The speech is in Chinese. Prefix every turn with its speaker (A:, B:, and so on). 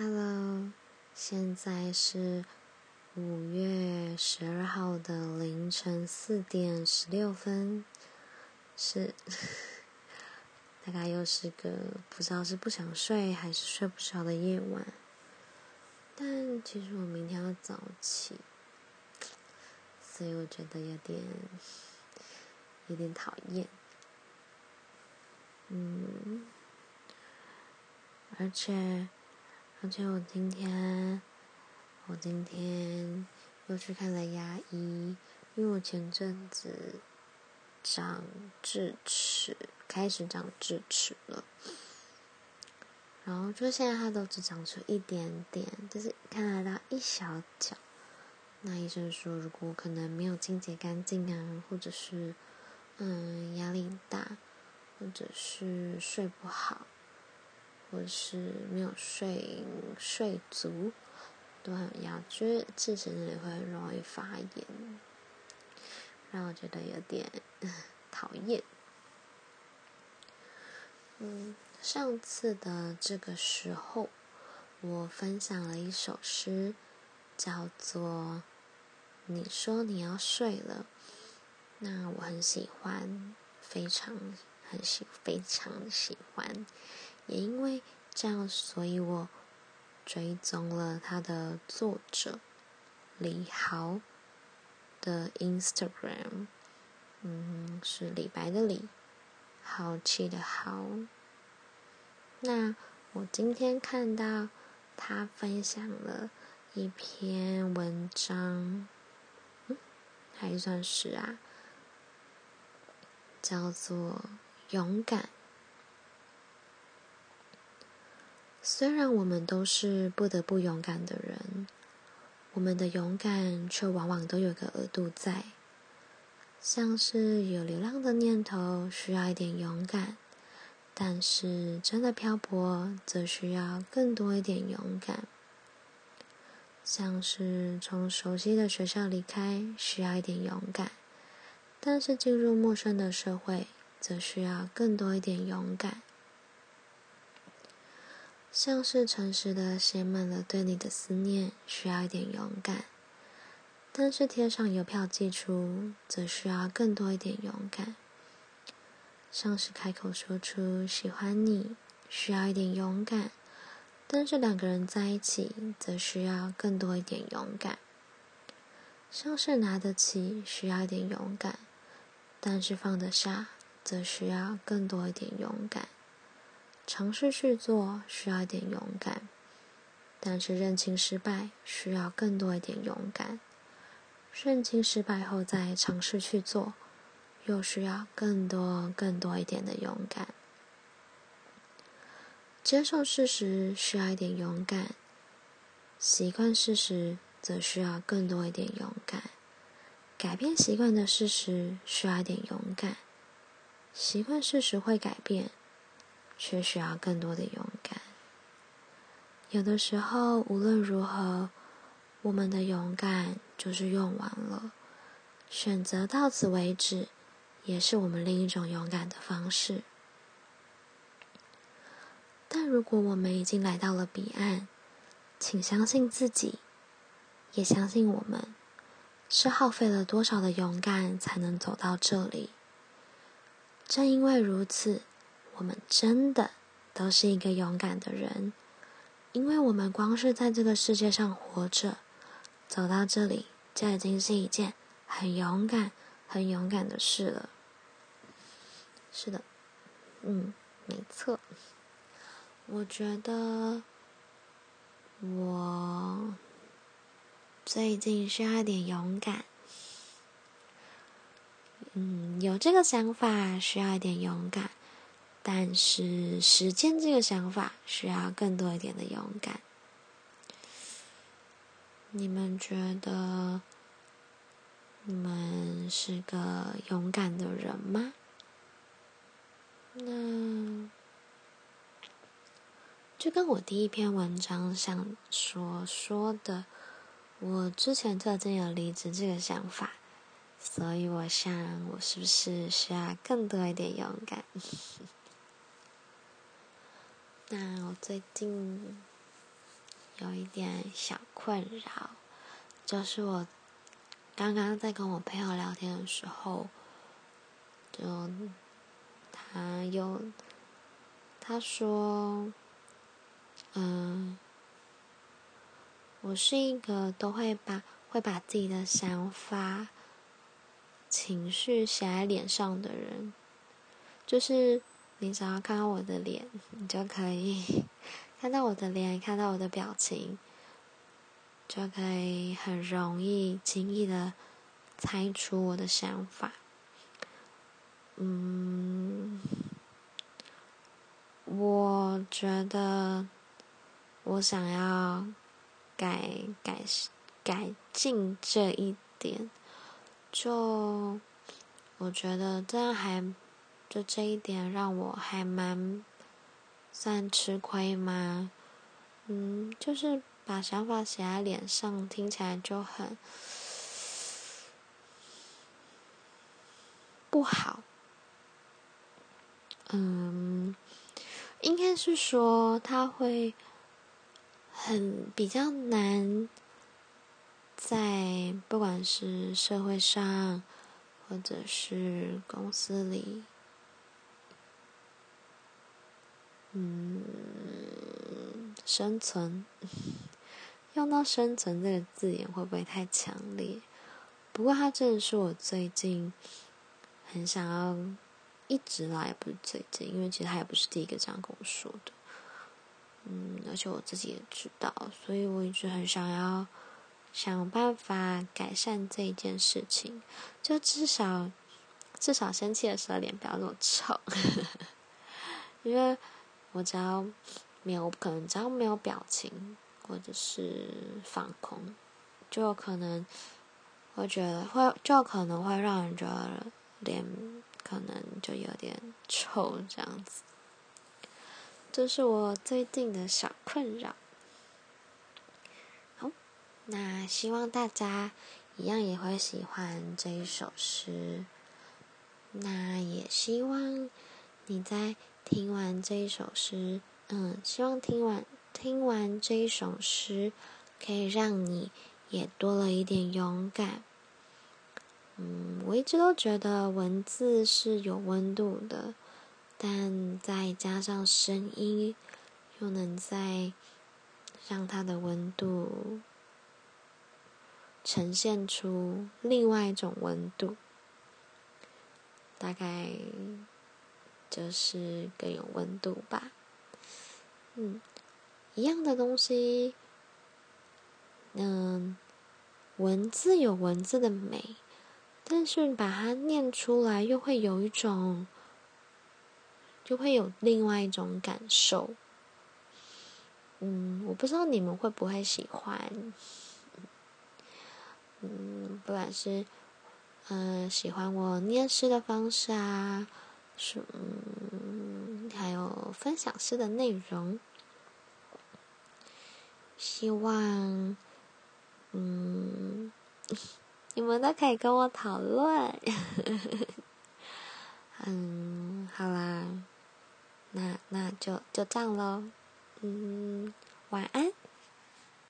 A: Hello，现在是五月十二号的凌晨四点十六分，是大概又是个不知道是不想睡还是睡不着的夜晚。但其实我明天要早起，所以我觉得有点有点讨厌。嗯，而且。而且我今天，我今天又去看了牙医，因为我前阵子长智齿，开始长智齿了。然后就现在它都只长出一点点，就是看得到一小角。那医生说，如果可能没有清洁干净啊，或者是嗯压力大，或者是睡不好。或是没有睡睡足，都很压，就是智齿那里会容易发炎，让我觉得有点讨厌。嗯，上次的这个时候，我分享了一首诗，叫做《你说你要睡了》，那我很喜欢，非常很喜，非常喜欢。也因为这样，所以我追踪了他的作者李豪的 Instagram，嗯，是李白的李，豪气的豪。那我今天看到他分享了一篇文章，嗯，还算是啊，叫做勇敢。虽然我们都是不得不勇敢的人，我们的勇敢却往往都有个额度在。像是有流浪的念头需要一点勇敢，但是真的漂泊则需要更多一点勇敢。像是从熟悉的学校离开需要一点勇敢，但是进入陌生的社会则需要更多一点勇敢。像是诚实的写满了对你的思念，需要一点勇敢；但是贴上邮票寄出，则需要更多一点勇敢。像是开口说出喜欢你，需要一点勇敢；但是两个人在一起，则需要更多一点勇敢。像是拿得起，需要一点勇敢；但是放得下，则需要更多一点勇敢。尝试去做需要一点勇敢，但是认清失败需要更多一点勇敢。认清失败后再尝试去做，又需要更多更多一点的勇敢。接受事实需要一点勇敢，习惯事实则需要更多一点勇敢。改变习惯的事实需要一点勇敢，习惯事实会改变。却需要更多的勇敢。有的时候，无论如何，我们的勇敢就是用完了，选择到此为止，也是我们另一种勇敢的方式。但如果我们已经来到了彼岸，请相信自己，也相信我们，是耗费了多少的勇敢才能走到这里。正因为如此。我们真的都是一个勇敢的人，因为我们光是在这个世界上活着，走到这里就已经是一件很勇敢、很勇敢的事了。是的，嗯，没错。我觉得我最近需要一点勇敢，嗯，有这个想法，需要一点勇敢。但是实践这个想法需要更多一点的勇敢。你们觉得你们是个勇敢的人吗？那就跟我第一篇文章想所说的，我之前特别有离职这个想法，所以我想我是不是需要更多一点勇敢？那我最近有一点小困扰，就是我刚刚在跟我朋友聊天的时候，就他有他说，嗯，我是一个都会把会把自己的想法、情绪写在脸上的人，就是。你只要看到我的脸，你就可以 看到我的脸，看到我的表情，就可以很容易、轻易的猜出我的想法。嗯，我觉得我想要改改改进这一点，就我觉得这样还。就这一点让我还蛮算吃亏吗？嗯，就是把想法写在脸上，听起来就很不好。嗯，应该是说他会很比较难，在不管是社会上或者是公司里。嗯，生存，用到“生存”这个字眼会不会太强烈？不过，它真的是我最近很想要，一直来，不是最近，因为其实他也不是第一个这样跟我说的。嗯，而且我自己也知道，所以我一直很想要想办法改善这一件事情，就至少至少生气的时候脸不要那么臭，因为。我只要没有可能，只要没有表情或者是放空，就有可能会觉得会就可能会让人觉得脸可能就有点臭这样子。这是我最近的小困扰。好，那希望大家一样也会喜欢这一首诗。那也希望你在。听完这一首诗，嗯，希望听完听完这一首诗，可以让你也多了一点勇敢。嗯，我一直都觉得文字是有温度的，但再加上声音，又能再让它的温度呈现出另外一种温度，大概。就是更有温度吧，嗯，一样的东西，嗯，文字有文字的美，但是把它念出来又会有一种，就会有另外一种感受，嗯，我不知道你们会不会喜欢，嗯，不管是嗯喜欢我念诗的方式啊。是，嗯，还有分享诗的内容，希望，嗯，你们都可以跟我讨论。嗯，好啦，那那就就这样喽，嗯，晚安。